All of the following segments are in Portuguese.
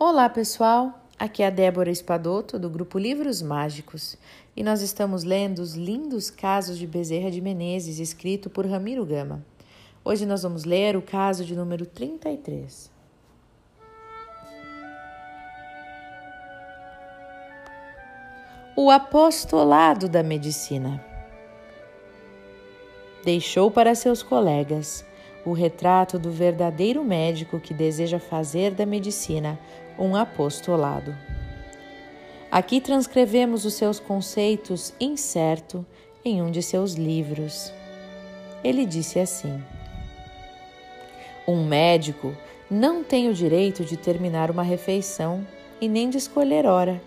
Olá, pessoal! Aqui é a Débora Espadoto, do grupo Livros Mágicos, e nós estamos lendo os lindos casos de Bezerra de Menezes, escrito por Ramiro Gama. Hoje nós vamos ler o caso de número 33. O apostolado da medicina. Deixou para seus colegas o retrato do verdadeiro médico que deseja fazer da medicina um apostolado. Aqui transcrevemos os seus conceitos incerto em um de seus livros. Ele disse assim: Um médico não tem o direito de terminar uma refeição e nem de escolher hora,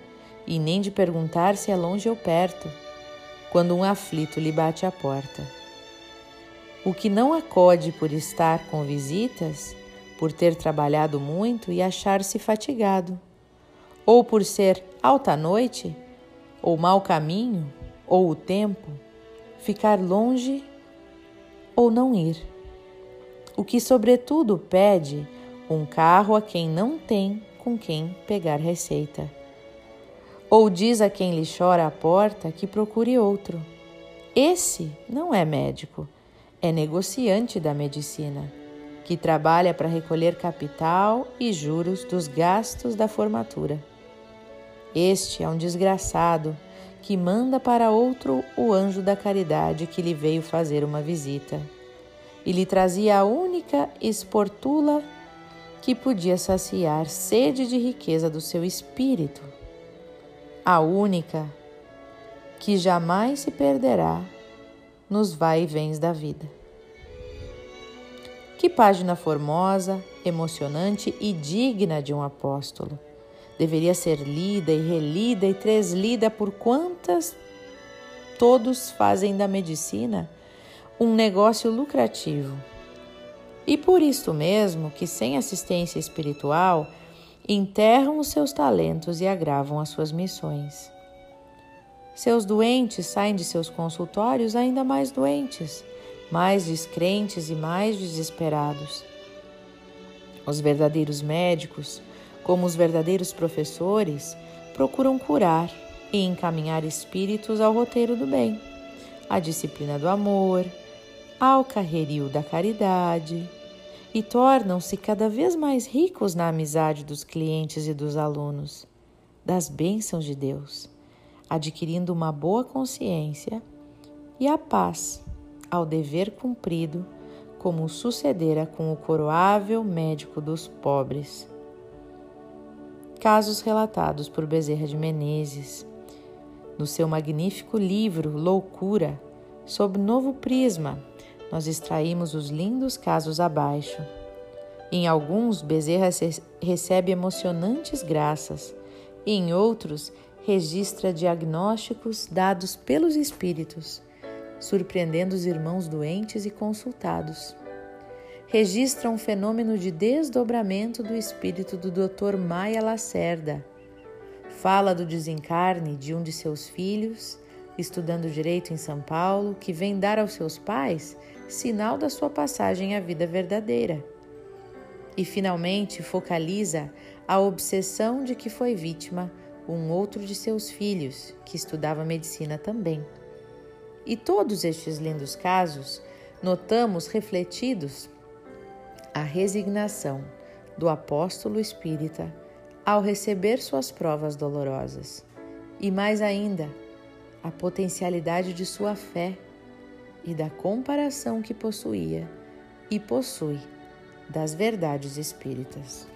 e nem de perguntar se é longe ou perto, quando um aflito lhe bate à porta o que não acode por estar com visitas, por ter trabalhado muito e achar-se fatigado, ou por ser alta noite, ou mau caminho, ou o tempo, ficar longe ou não ir. O que, sobretudo, pede um carro a quem não tem com quem pegar receita. Ou diz a quem lhe chora à porta que procure outro. Esse não é médico é negociante da medicina, que trabalha para recolher capital e juros dos gastos da formatura. Este é um desgraçado que manda para outro o anjo da caridade que lhe veio fazer uma visita e lhe trazia a única esportula que podia saciar sede de riqueza do seu espírito, a única que jamais se perderá nos vai e vens da vida. Que página formosa, emocionante e digna de um apóstolo. Deveria ser lida e relida e treslida por quantas todos fazem da medicina um negócio lucrativo. E por isso mesmo que, sem assistência espiritual, enterram os seus talentos e agravam as suas missões. Seus doentes saem de seus consultórios ainda mais doentes, mais descrentes e mais desesperados. Os verdadeiros médicos, como os verdadeiros professores, procuram curar e encaminhar espíritos ao roteiro do bem, à disciplina do amor, ao carreiril da caridade, e tornam-se cada vez mais ricos na amizade dos clientes e dos alunos, das bênçãos de Deus adquirindo uma boa consciência e a paz ao dever cumprido, como sucedera com o coroável médico dos pobres. Casos relatados por Bezerra de Menezes, no seu magnífico livro Loucura, sob novo prisma, nós extraímos os lindos casos abaixo. Em alguns, Bezerra recebe emocionantes graças, e em outros, registra diagnósticos dados pelos espíritos, surpreendendo os irmãos doentes e consultados. Registra um fenômeno de desdobramento do espírito do Dr. Maia Lacerda. Fala do desencarne de um de seus filhos, estudando direito em São Paulo, que vem dar aos seus pais sinal da sua passagem à vida verdadeira. E finalmente focaliza a obsessão de que foi vítima um outro de seus filhos, que estudava medicina também. E todos estes lindos casos notamos refletidos a resignação do apóstolo espírita ao receber suas provas dolorosas, e mais ainda, a potencialidade de sua fé e da comparação que possuía e possui das verdades espíritas.